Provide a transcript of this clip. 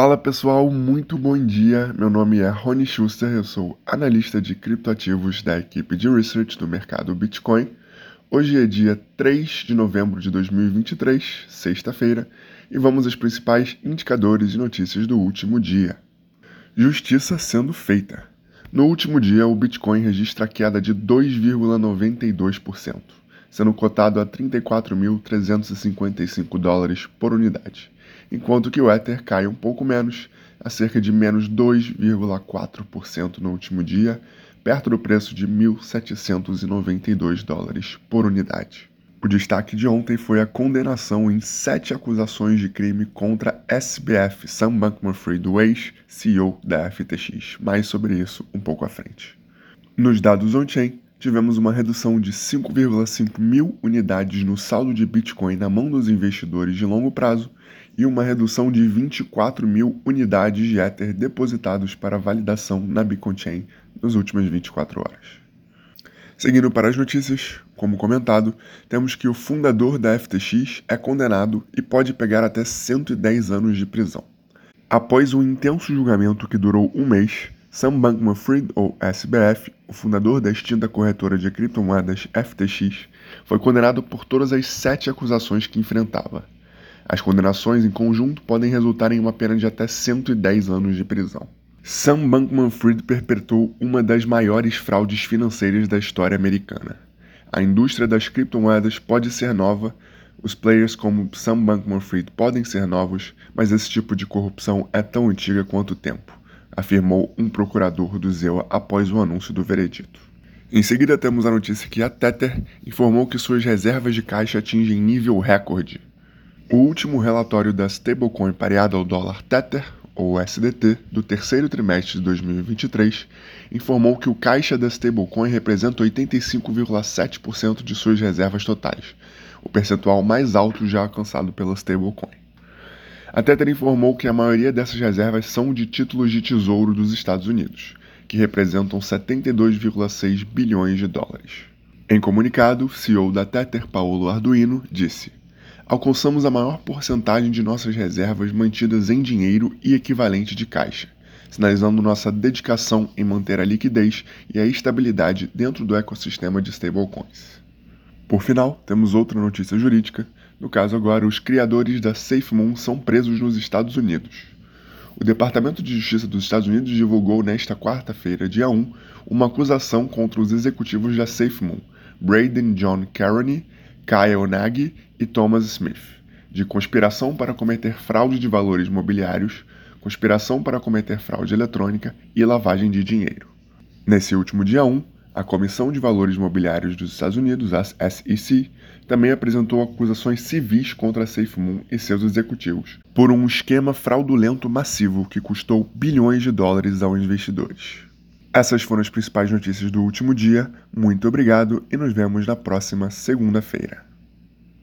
Fala pessoal, muito bom dia. Meu nome é Rony Schuster, eu sou analista de criptoativos da equipe de research do mercado Bitcoin. Hoje é dia 3 de novembro de 2023, sexta-feira, e vamos aos principais indicadores e notícias do último dia. Justiça sendo feita. No último dia, o Bitcoin registra queda de 2,92%, sendo cotado a 34.355 dólares por unidade enquanto que o Ether cai um pouco menos, a cerca de menos 2,4% no último dia, perto do preço de 1.792 dólares por unidade. O destaque de ontem foi a condenação em sete acusações de crime contra SBF, Sam Bankman-Fried, o ex-CEO da FTX. Mais sobre isso um pouco à frente. Nos dados on-chain, tivemos uma redução de 5,5 mil unidades no saldo de Bitcoin na mão dos investidores de longo prazo e uma redução de 24 mil unidades de Ether depositados para validação na Bitcoin Chain nas últimas 24 horas. Seguindo para as notícias, como comentado, temos que o fundador da FTX é condenado e pode pegar até 110 anos de prisão. Após um intenso julgamento que durou um mês, Sam Bankman-Fried, ou SBF, o fundador da extinta corretora de criptomoedas FTX, foi condenado por todas as sete acusações que enfrentava. As condenações em conjunto podem resultar em uma pena de até 110 anos de prisão. Sam Bankman-Fried perpetrou uma das maiores fraudes financeiras da história americana. A indústria das criptomoedas pode ser nova, os players como Sam Bankman-Fried podem ser novos, mas esse tipo de corrupção é tão antiga quanto o tempo afirmou um procurador do ZEUA após o anúncio do veredito. Em seguida, temos a notícia que a Tether informou que suas reservas de caixa atingem nível recorde. O último relatório da stablecoin pareada ao dólar Tether, ou SDT, do terceiro trimestre de 2023, informou que o caixa da stablecoin representa 85,7% de suas reservas totais, o percentual mais alto já alcançado pela stablecoin. A Tether informou que a maioria dessas reservas são de títulos de tesouro dos Estados Unidos, que representam 72,6 bilhões de dólares. Em comunicado, o CEO da Tether, Paulo Arduino, disse: Alcançamos a maior porcentagem de nossas reservas mantidas em dinheiro e equivalente de caixa, sinalizando nossa dedicação em manter a liquidez e a estabilidade dentro do ecossistema de stablecoins. Por final, temos outra notícia jurídica no caso agora, os criadores da SafeMoon são presos nos Estados Unidos. O Departamento de Justiça dos Estados Unidos divulgou nesta quarta-feira, dia 1, uma acusação contra os executivos da SafeMoon, Braden John Carney, Kyle Nagy e Thomas Smith, de conspiração para cometer fraude de valores mobiliários, conspiração para cometer fraude eletrônica e lavagem de dinheiro. Nesse último dia 1, a Comissão de Valores Mobiliários dos Estados Unidos, a SEC, também apresentou acusações civis contra a SafeMoon e seus executivos por um esquema fraudulento massivo que custou bilhões de dólares aos investidores. Essas foram as principais notícias do último dia. Muito obrigado e nos vemos na próxima segunda-feira.